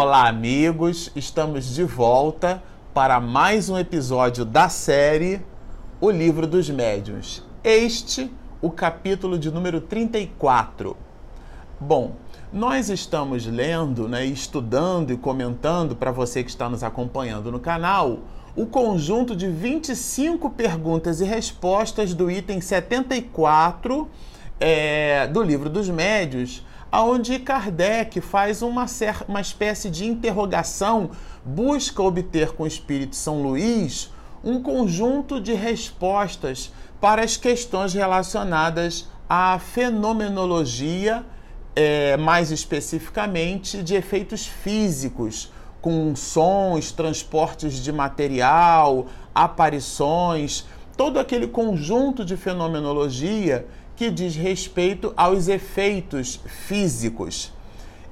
Olá, amigos! Estamos de volta para mais um episódio da série O Livro dos Médiuns. Este, o capítulo de número 34. Bom, nós estamos lendo, né, estudando e comentando para você que está nos acompanhando no canal o conjunto de 25 perguntas e respostas do item 74 é, do Livro dos Médios onde Kardec faz uma, uma espécie de interrogação, busca obter com o Espírito São Luís um conjunto de respostas para as questões relacionadas à fenomenologia, é, mais especificamente de efeitos físicos, com sons, transportes de material, aparições, todo aquele conjunto de fenomenologia que diz respeito aos efeitos físicos.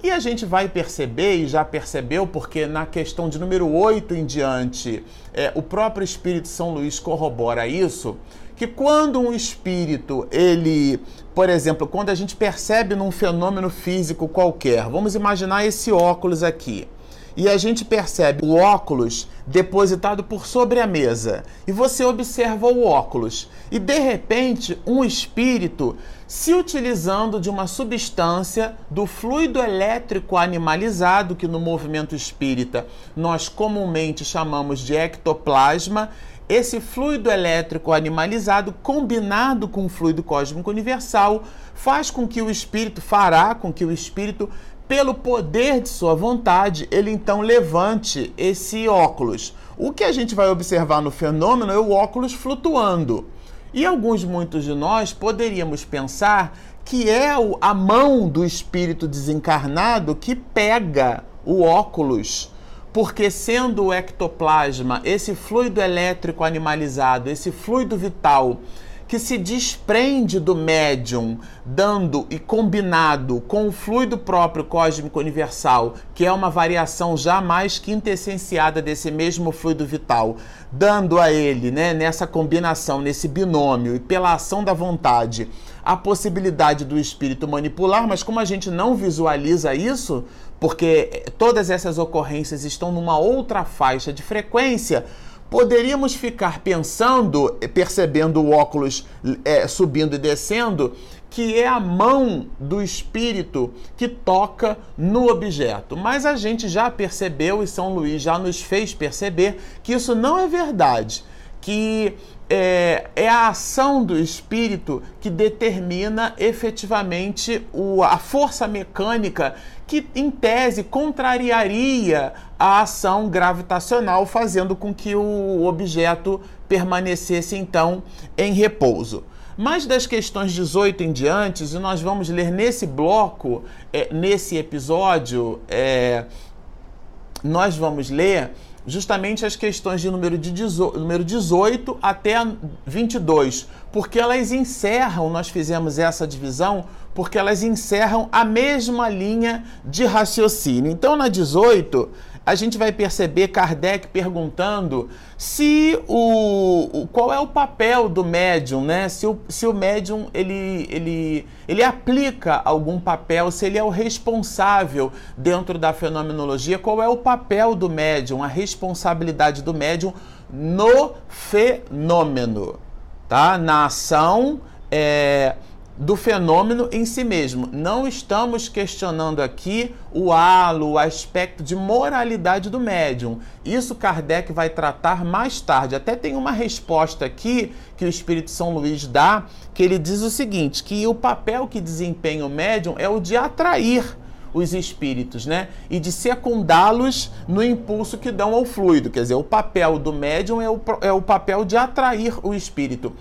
E a gente vai perceber, e já percebeu, porque na questão de número 8 em diante, é, o próprio Espírito São Luís corrobora isso, que quando um espírito, ele, por exemplo, quando a gente percebe num fenômeno físico qualquer, vamos imaginar esse óculos aqui e a gente percebe o óculos depositado por sobre a mesa. E você observa o óculos. E de repente, um espírito se utilizando de uma substância do fluido elétrico animalizado, que no movimento espírita nós comumente chamamos de ectoplasma, esse fluido elétrico animalizado, combinado com o fluido cósmico universal, faz com que o espírito, fará com que o espírito pelo poder de sua vontade, ele então levante esse óculos. O que a gente vai observar no fenômeno é o óculos flutuando. E alguns, muitos de nós, poderíamos pensar que é a mão do espírito desencarnado que pega o óculos. Porque, sendo o ectoplasma, esse fluido elétrico animalizado, esse fluido vital, que se desprende do médium, dando e combinado com o fluido próprio cósmico universal, que é uma variação já mais quintessenciada desse mesmo fluido vital, dando a ele, né, nessa combinação, nesse binômio e pela ação da vontade, a possibilidade do espírito manipular, mas como a gente não visualiza isso, porque todas essas ocorrências estão numa outra faixa de frequência, poderíamos ficar pensando, percebendo o óculos é, subindo e descendo, que é a mão do espírito que toca no objeto. Mas a gente já percebeu, e São Luís já nos fez perceber, que isso não é verdade. Que é, é, a ação do espírito que determina efetivamente o, a força mecânica que, em tese, contrariaria a ação gravitacional, fazendo com que o objeto permanecesse então em repouso. Mas das questões 18 em diante, e nós vamos ler nesse bloco, é, nesse episódio, é, nós vamos ler justamente as questões de número, de 18, número 18 até 22, porque elas encerram, nós fizemos essa divisão, porque elas encerram a mesma linha de raciocínio. Então, na 18, a gente vai perceber Kardec perguntando se o, qual é o papel do médium, né? Se o, se o médium ele, ele, ele aplica algum papel, se ele é o responsável dentro da fenomenologia, qual é o papel do médium, a responsabilidade do médium no fenômeno, tá? Na ação é, do fenômeno em si mesmo. Não estamos questionando aqui o halo, o aspecto de moralidade do médium. Isso Kardec vai tratar mais tarde. Até tem uma resposta aqui que o Espírito São Luís dá, que ele diz o seguinte, que o papel que desempenha o médium é o de atrair os espíritos, né? E de secundá-los no impulso que dão ao fluido. Quer dizer, o papel do médium é o, é o papel de atrair o espírito.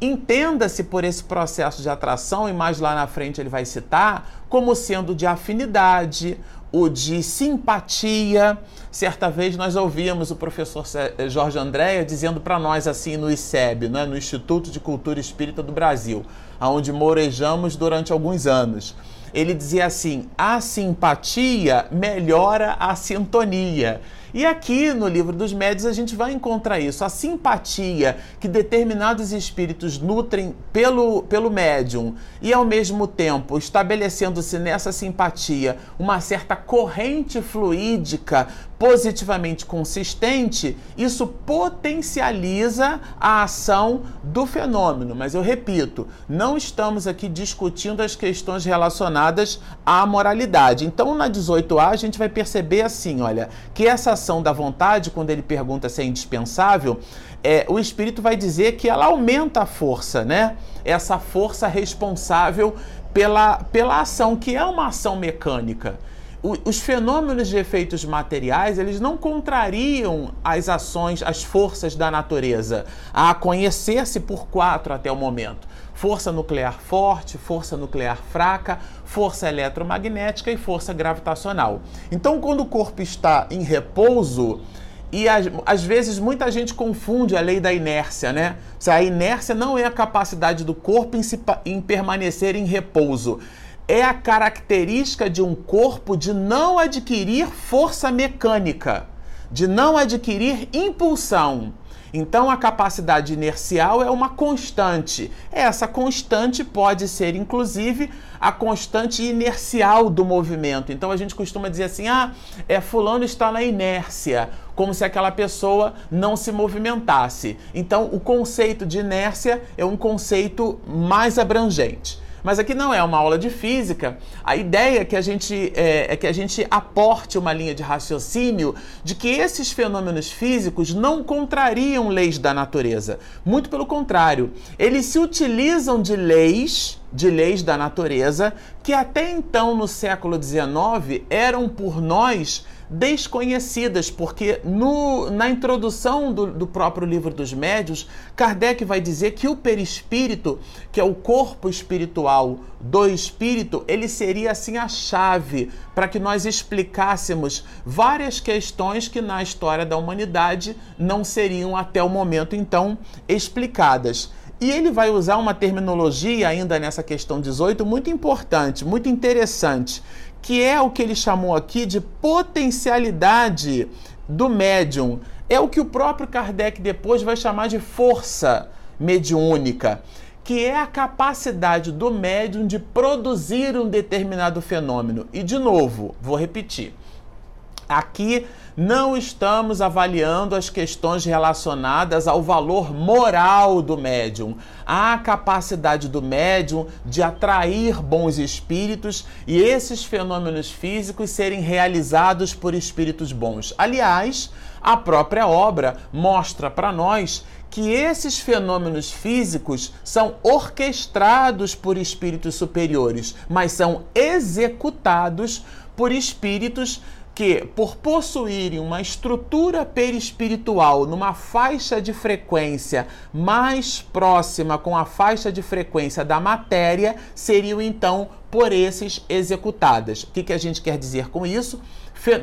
Entenda-se por esse processo de atração, e mais lá na frente ele vai citar, como sendo de afinidade, o de simpatia. Certa vez nós ouvimos o professor eh, Jorge Andréa dizendo para nós assim no ICEB, né, no Instituto de Cultura Espírita do Brasil, onde morejamos durante alguns anos. Ele dizia assim: a simpatia melhora a sintonia. E aqui no livro dos médios a gente vai encontrar isso, a simpatia que determinados espíritos nutrem pelo, pelo médium. E ao mesmo tempo estabelecendo-se nessa simpatia uma certa corrente fluídica positivamente consistente, isso potencializa a ação do fenômeno. Mas eu repito, não estamos aqui discutindo as questões relacionadas à moralidade. Então, na 18A, a gente vai perceber assim: olha, que essa ação da vontade, quando ele pergunta se é indispensável, é, o espírito vai dizer que ela aumenta a força, né? Essa força responsável pela, pela ação, que é uma ação mecânica os fenômenos de efeitos materiais, eles não contrariam as ações, as forças da natureza, a conhecer-se por quatro até o momento. Força nuclear forte, força nuclear fraca, força eletromagnética e força gravitacional. Então, quando o corpo está em repouso, e às, vezes muita gente confunde a lei da inércia, né? A inércia não é a capacidade do corpo em, se, em permanecer em repouso é a característica de um corpo de não adquirir força mecânica, de não adquirir impulsão. Então, a capacidade inercial é uma constante. Essa constante pode ser, inclusive, a constante inercial do movimento. Então, a gente costuma dizer assim: ah, é, Fulano está na inércia, como se aquela pessoa não se movimentasse. Então, o conceito de inércia é um conceito mais abrangente. Mas aqui não é uma aula de física. A ideia é que a gente é, é, que a gente aporte uma linha de raciocínio de que esses fenômenos físicos não contrariam leis da natureza. Muito pelo contrário, eles se utilizam de leis de leis da natureza que até então no século XIX eram por nós desconhecidas, porque no, na introdução do, do próprio livro dos médios, Kardec vai dizer que o perispírito, que é o corpo espiritual do espírito, ele seria assim a chave para que nós explicássemos várias questões que na história da humanidade não seriam até o momento então explicadas. E ele vai usar uma terminologia ainda nessa questão 18 muito importante, muito interessante, que é o que ele chamou aqui de potencialidade do médium. É o que o próprio Kardec depois vai chamar de força mediúnica, que é a capacidade do médium de produzir um determinado fenômeno. E de novo, vou repetir. Aqui não estamos avaliando as questões relacionadas ao valor moral do médium, à capacidade do médium de atrair bons espíritos e esses fenômenos físicos serem realizados por espíritos bons. Aliás, a própria obra mostra para nós que esses fenômenos físicos são orquestrados por espíritos superiores, mas são executados por espíritos que, por possuírem uma estrutura perispiritual numa faixa de frequência mais próxima com a faixa de frequência da matéria, seriam então por esses executadas. O que, que a gente quer dizer com isso?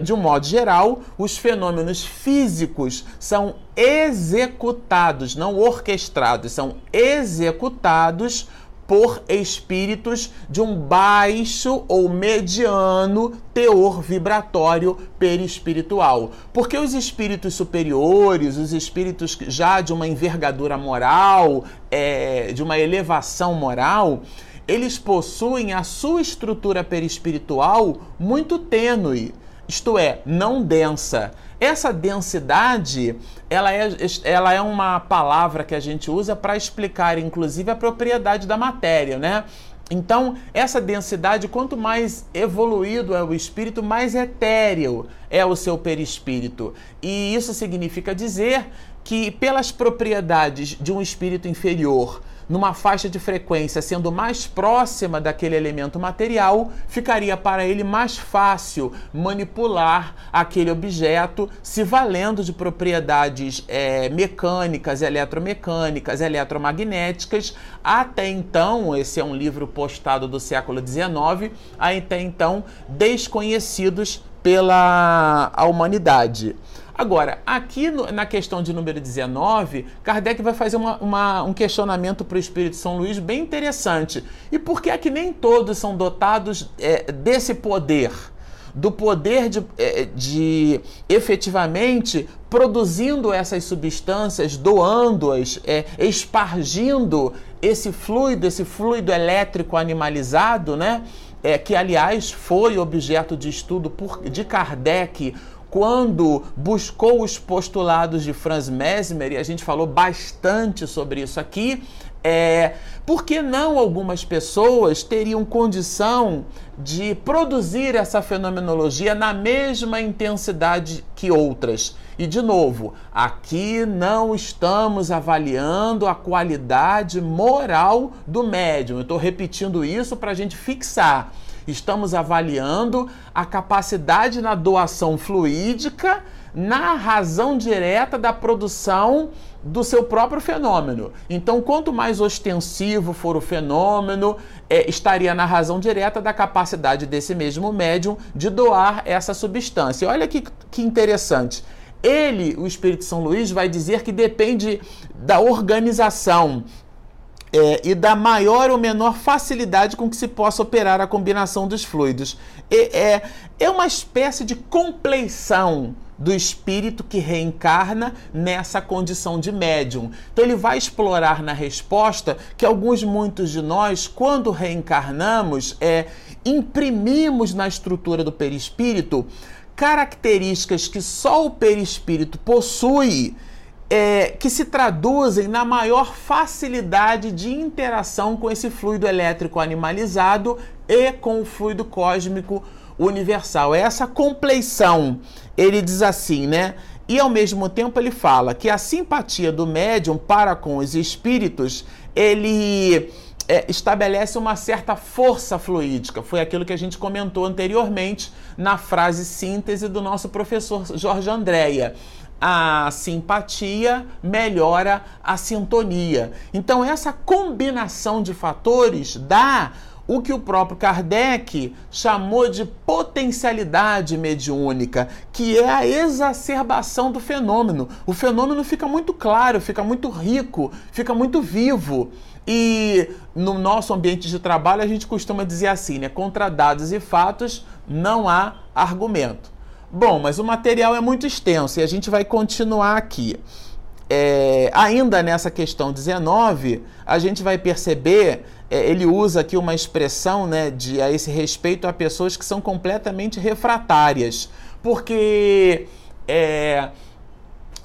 De um modo geral, os fenômenos físicos são executados, não orquestrados, são executados por espíritos de um baixo ou mediano teor vibratório perispiritual. Porque os espíritos superiores, os espíritos já de uma envergadura moral, é, de uma elevação moral, eles possuem a sua estrutura perispiritual muito tênue, isto é, não densa. Essa densidade, ela é, ela é uma palavra que a gente usa para explicar, inclusive, a propriedade da matéria, né? Então, essa densidade, quanto mais evoluído é o espírito, mais etéreo é o seu perispírito. E isso significa dizer que, pelas propriedades de um espírito inferior, numa faixa de frequência sendo mais próxima daquele elemento material, ficaria para ele mais fácil manipular aquele objeto se valendo de propriedades é, mecânicas, eletromecânicas, eletromagnéticas. Até então, esse é um livro postado do século XIX, até então desconhecidos pela humanidade. Agora, aqui no, na questão de número 19, Kardec vai fazer uma, uma, um questionamento para o Espírito São Luís bem interessante. E por que é que nem todos são dotados é, desse poder? do poder de, eh, de efetivamente produzindo essas substâncias, doando-as, é, espargindo esse fluido, esse fluido elétrico animalizado, né? É, que aliás foi objeto de estudo por, de Kardec quando buscou os postulados de Franz Mesmer, e a gente falou bastante sobre isso aqui, é, por que não algumas pessoas teriam condição de produzir essa fenomenologia na mesma intensidade que outras? E de novo, aqui não estamos avaliando a qualidade moral do médium. Estou repetindo isso para a gente fixar. Estamos avaliando a capacidade na doação fluídica, na razão direta da produção do seu próprio fenômeno. Então, quanto mais ostensivo for o fenômeno, é, estaria na razão direta da capacidade desse mesmo médium de doar essa substância. Olha que, que interessante. Ele, o Espírito São Luís, vai dizer que depende da organização é, e da maior ou menor facilidade com que se possa operar a combinação dos fluidos. é, é uma espécie de compleição do espírito que reencarna nessa condição de médium. Então ele vai explorar na resposta que alguns muitos de nós, quando reencarnamos, é imprimimos na estrutura do perispírito características que só o perispírito possui é, que se traduzem na maior facilidade de interação com esse fluido elétrico animalizado e com o fluido cósmico universal. É essa compleição. Ele diz assim, né? E ao mesmo tempo ele fala que a simpatia do médium para com os espíritos, ele é, estabelece uma certa força fluídica. Foi aquilo que a gente comentou anteriormente na frase síntese do nosso professor Jorge Andréia a simpatia melhora a sintonia. Então, essa combinação de fatores dá o que o próprio Kardec chamou de potencialidade mediúnica, que é a exacerbação do fenômeno. O fenômeno fica muito claro, fica muito rico, fica muito vivo. E no nosso ambiente de trabalho a gente costuma dizer assim, né? Contra dados e fatos não há argumento. Bom, mas o material é muito extenso e a gente vai continuar aqui. É, ainda nessa questão 19, a gente vai perceber, é, ele usa aqui uma expressão né, de, a esse respeito a pessoas que são completamente refratárias. Porque é,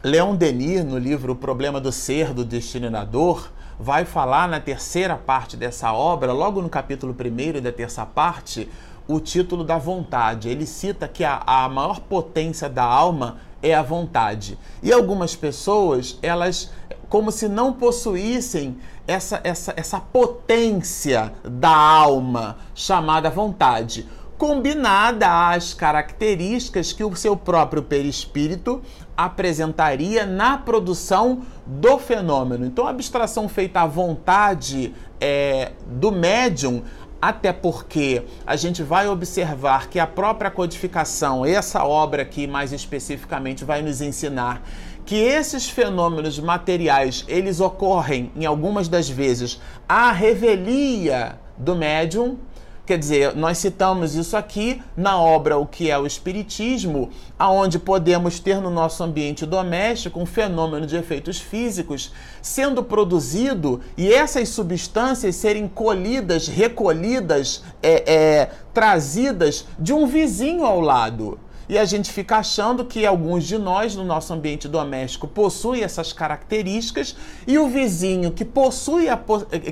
Leon Denis, no livro O Problema do Ser, do Destinador, vai falar na terceira parte dessa obra, logo no capítulo 1 da terça parte, o título da vontade. Ele cita que a, a maior potência da alma é a vontade. E algumas pessoas, elas, como se não possuíssem essa, essa, essa potência da alma chamada vontade, combinada às características que o seu próprio perispírito apresentaria na produção do fenômeno. Então, a abstração feita à vontade é, do médium até porque a gente vai observar que a própria codificação, essa obra aqui mais especificamente, vai nos ensinar que esses fenômenos materiais eles ocorrem em algumas das vezes à revelia do médium Quer dizer, nós citamos isso aqui na obra O que é o Espiritismo, aonde podemos ter no nosso ambiente doméstico um fenômeno de efeitos físicos sendo produzido e essas substâncias serem colhidas, recolhidas, é, é, trazidas de um vizinho ao lado. E a gente fica achando que alguns de nós no nosso ambiente doméstico possuem essas características e o vizinho que possui a,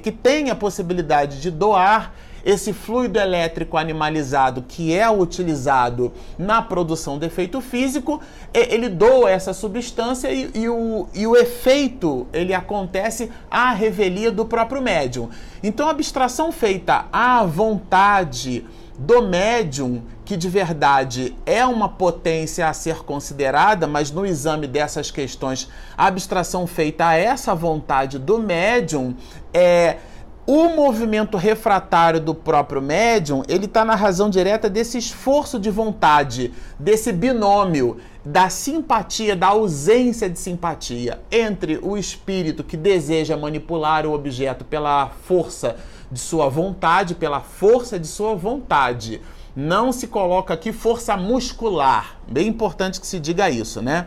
que tem a possibilidade de doar esse fluido elétrico animalizado que é utilizado na produção de efeito físico, ele doa essa substância e, e, o, e o efeito ele acontece à revelia do próprio médium. Então, a abstração feita à vontade do médium, que de verdade é uma potência a ser considerada, mas no exame dessas questões, a abstração feita a essa vontade do médium é o movimento refratário do próprio médium, ele está na razão direta desse esforço de vontade, desse binômio da simpatia, da ausência de simpatia entre o espírito que deseja manipular o objeto pela força de sua vontade, pela força de sua vontade Não se coloca aqui força muscular. Bem importante que se diga isso, né?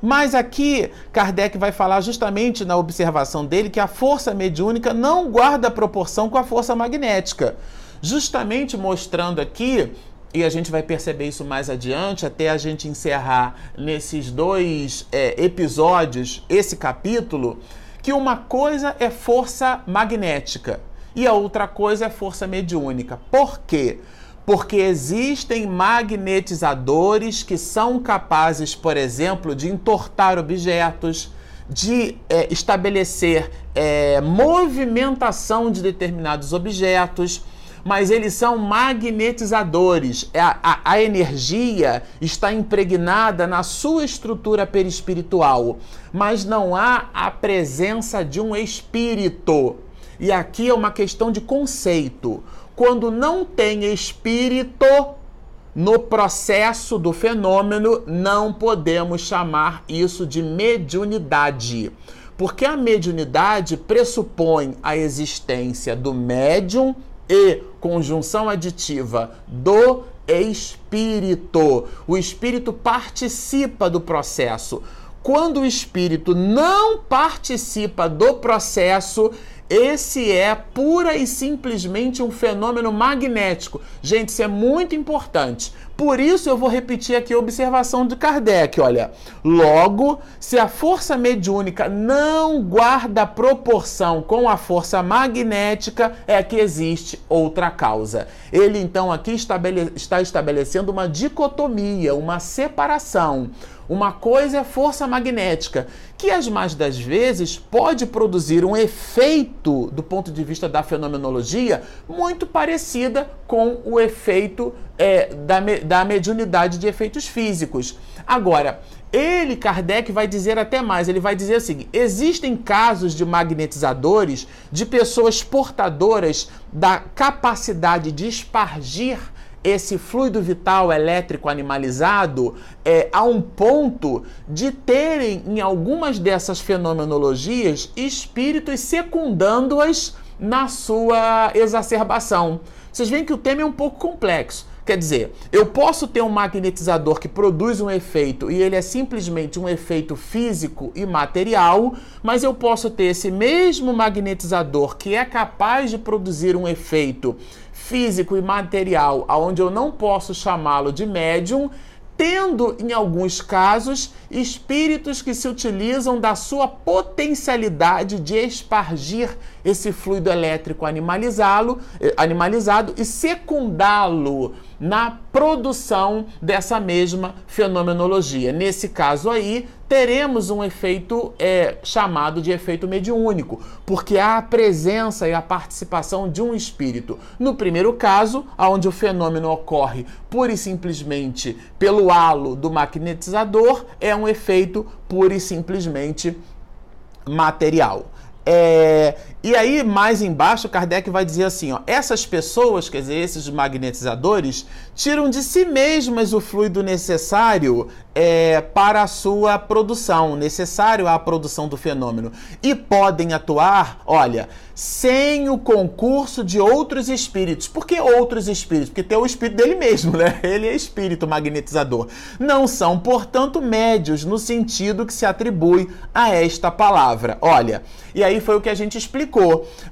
Mas aqui Kardec vai falar justamente na observação dele que a força mediúnica não guarda proporção com a força magnética. Justamente mostrando aqui e a gente vai perceber isso mais adiante, até a gente encerrar nesses dois é, episódios esse capítulo, que uma coisa é força magnética e a outra coisa é força mediúnica. Por quê? Porque existem magnetizadores que são capazes, por exemplo, de entortar objetos, de é, estabelecer é, movimentação de determinados objetos mas eles são magnetizadores. É a, a, a energia está impregnada na sua estrutura perispiritual, mas não há a presença de um espírito. E aqui é uma questão de conceito. Quando não tem espírito no processo do fenômeno, não podemos chamar isso de mediunidade. Porque a mediunidade pressupõe a existência do médium e conjunção aditiva do espírito. O espírito participa do processo. Quando o espírito não participa do processo, esse é pura e simplesmente um fenômeno magnético. Gente, isso é muito importante. Por isso eu vou repetir aqui a observação de Kardec, olha. Logo, se a força mediúnica não guarda proporção com a força magnética, é que existe outra causa. Ele então aqui estabele está estabelecendo uma dicotomia, uma separação. Uma coisa é força magnética, que as mais das vezes pode produzir um efeito, do ponto de vista da fenomenologia, muito parecida com o efeito é, da, da mediunidade de efeitos físicos. Agora, ele, Kardec, vai dizer até mais: ele vai dizer assim: existem casos de magnetizadores de pessoas portadoras da capacidade de espargir esse fluido vital elétrico animalizado é, a um ponto de terem em algumas dessas fenomenologias espíritos secundando-as na sua exacerbação. Vocês veem que o tema é um pouco complexo. Quer dizer, eu posso ter um magnetizador que produz um efeito e ele é simplesmente um efeito físico e material, mas eu posso ter esse mesmo magnetizador que é capaz de produzir um efeito físico e material, aonde eu não posso chamá-lo de médium, tendo em alguns casos espíritos que se utilizam da sua potencialidade de espargir esse fluido elétrico animalizá-lo, eh, animalizado e secundá-lo na produção dessa mesma fenomenologia. Nesse caso aí, teremos um efeito é, chamado de efeito mediúnico, porque há a presença e a participação de um espírito. No primeiro caso, onde o fenômeno ocorre pura e simplesmente pelo halo do magnetizador, é um efeito pura e simplesmente material. É, e aí, mais embaixo, Kardec vai dizer assim: ó, essas pessoas, quer dizer, esses magnetizadores, tiram de si mesmas o fluido necessário é, para a sua produção, necessário à produção do fenômeno. E podem atuar, olha, sem o concurso de outros espíritos. Por que outros espíritos? Porque tem o espírito dele mesmo, né? Ele é espírito magnetizador. Não são, portanto, médios no sentido que se atribui a esta palavra. Olha, e aí foi o que a gente explicou.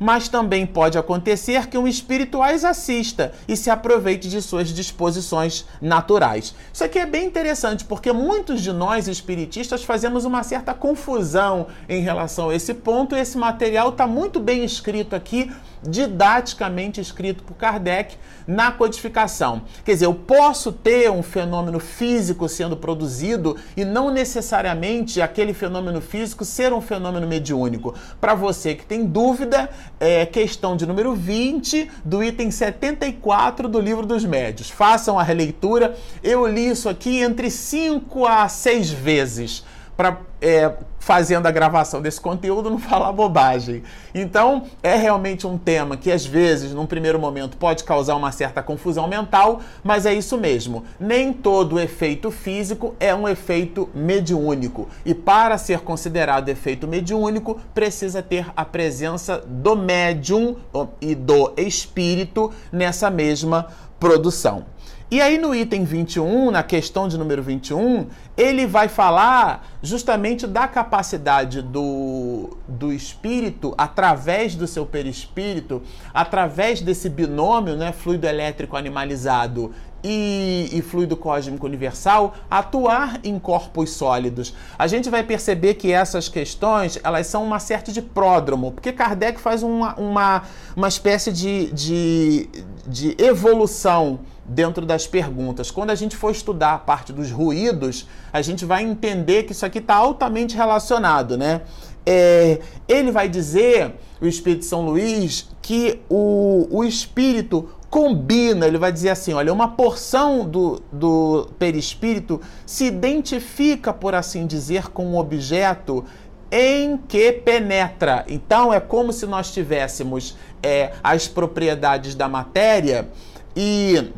Mas também pode acontecer que um espírito as assista e se aproveite de suas disposições naturais. Isso aqui é bem interessante porque muitos de nós espiritistas fazemos uma certa confusão em relação a esse ponto. Esse material está muito bem escrito aqui, didaticamente escrito por Kardec na codificação. Quer dizer, eu posso ter um fenômeno físico sendo produzido e não necessariamente aquele fenômeno físico ser um fenômeno mediúnico. Para você que tem dúvida, é questão de número 20 do item 74 do livro dos médios. Façam a releitura. Eu li isso aqui entre 5 a 6 vezes para é, fazendo a gravação desse conteúdo não falar bobagem. Então, é realmente um tema que às vezes, num primeiro momento, pode causar uma certa confusão mental, mas é isso mesmo. Nem todo efeito físico é um efeito mediúnico. E para ser considerado efeito mediúnico, precisa ter a presença do médium e do espírito nessa mesma produção. E aí no item 21, na questão de número 21, ele vai falar justamente da capacidade do, do espírito, através do seu perispírito, através desse binômio, né, fluido elétrico animalizado e, e, fluido cósmico universal atuar em corpos sólidos. A gente vai perceber que essas questões elas são uma certa de pródromo, porque Kardec faz uma, uma, uma espécie de, de, de evolução dentro das perguntas. Quando a gente for estudar a parte dos ruídos, a gente vai entender que isso aqui está altamente relacionado, né? É, ele vai dizer, o Espírito São Luís, que o, o espírito combina, ele vai dizer assim: olha, uma porção do, do perispírito se identifica, por assim dizer, com um objeto em que penetra. Então é como se nós tivéssemos é, as propriedades da matéria e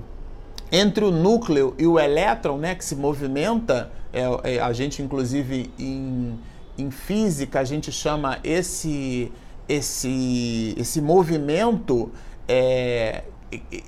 entre o núcleo e o elétron, né, que se movimenta, é, é, a gente inclusive em, em física a gente chama esse esse esse movimento é,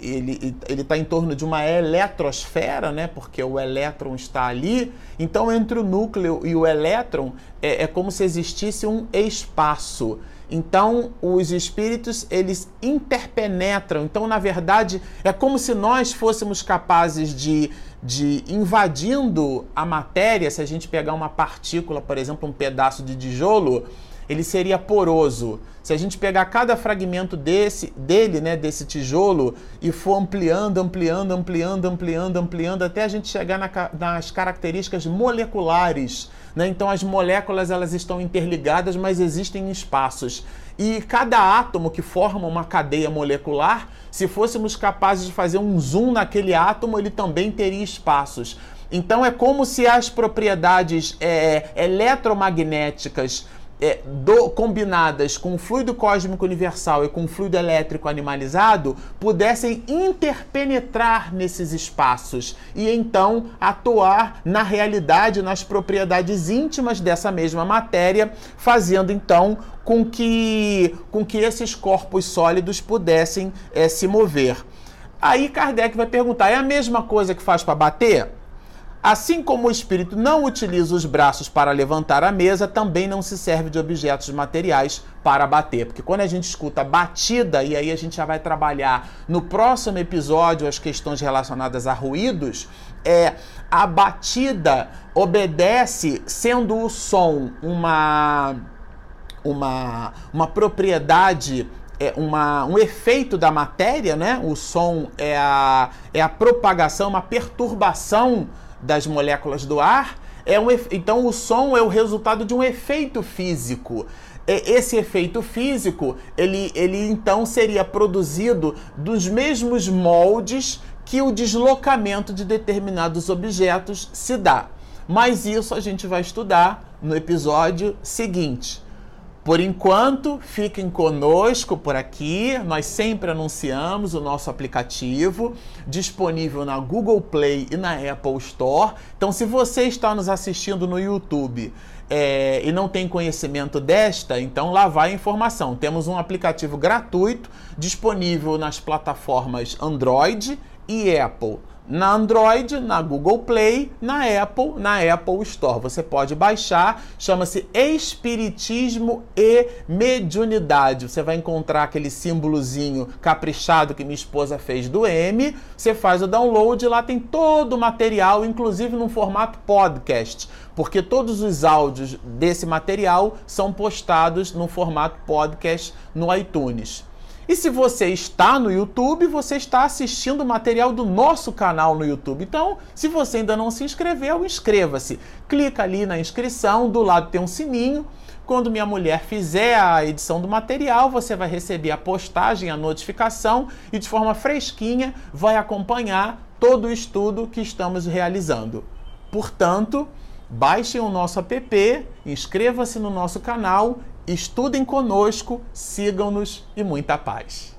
ele está em torno de uma eletrosfera, né? porque o elétron está ali. Então, entre o núcleo e o elétron, é, é como se existisse um espaço. Então, os espíritos, eles interpenetram. Então, na verdade, é como se nós fôssemos capazes de, de invadindo a matéria, se a gente pegar uma partícula, por exemplo, um pedaço de tijolo, ele seria poroso. Se a gente pegar cada fragmento desse, dele, né, desse tijolo, e for ampliando, ampliando, ampliando, ampliando, ampliando, até a gente chegar na, nas características moleculares. Né? Então as moléculas elas estão interligadas, mas existem espaços. E cada átomo que forma uma cadeia molecular, se fôssemos capazes de fazer um zoom naquele átomo, ele também teria espaços. Então é como se as propriedades é, eletromagnéticas é, do, combinadas com o fluido cósmico universal e com o fluido elétrico animalizado pudessem interpenetrar nesses espaços e então atuar na realidade, nas propriedades íntimas dessa mesma matéria, fazendo então com que, com que esses corpos sólidos pudessem é, se mover. Aí Kardec vai perguntar: é a mesma coisa que faz para bater? Assim como o espírito não utiliza os braços para levantar a mesa, também não se serve de objetos materiais para bater. Porque quando a gente escuta batida, e aí a gente já vai trabalhar no próximo episódio as questões relacionadas a ruídos, é a batida obedece sendo o som uma uma, uma propriedade é uma, um efeito da matéria, né? O som é a, é a propagação, uma perturbação das moléculas do ar. É um, então, o som é o resultado de um efeito físico. Esse efeito físico, ele, ele então seria produzido dos mesmos moldes que o deslocamento de determinados objetos se dá. Mas isso a gente vai estudar no episódio seguinte. Por enquanto, fiquem conosco por aqui. Nós sempre anunciamos o nosso aplicativo disponível na Google Play e na Apple Store. Então, se você está nos assistindo no YouTube é, e não tem conhecimento desta, então lá vai a informação. Temos um aplicativo gratuito disponível nas plataformas Android e Apple na Android, na Google Play, na Apple, na Apple Store. Você pode baixar, chama-se Espiritismo e Mediunidade. Você vai encontrar aquele símbolozinho caprichado que minha esposa fez do M. Você faz o download, lá tem todo o material, inclusive no formato podcast, porque todos os áudios desse material são postados no formato podcast no iTunes. E se você está no YouTube, você está assistindo o material do nosso canal no YouTube. Então, se você ainda não se inscreveu, inscreva-se. Clica ali na inscrição, do lado tem um sininho. Quando minha mulher fizer a edição do material, você vai receber a postagem, a notificação e de forma fresquinha vai acompanhar todo o estudo que estamos realizando. Portanto, baixem o nosso app, inscreva-se no nosso canal Estudem conosco, sigam-nos e muita paz.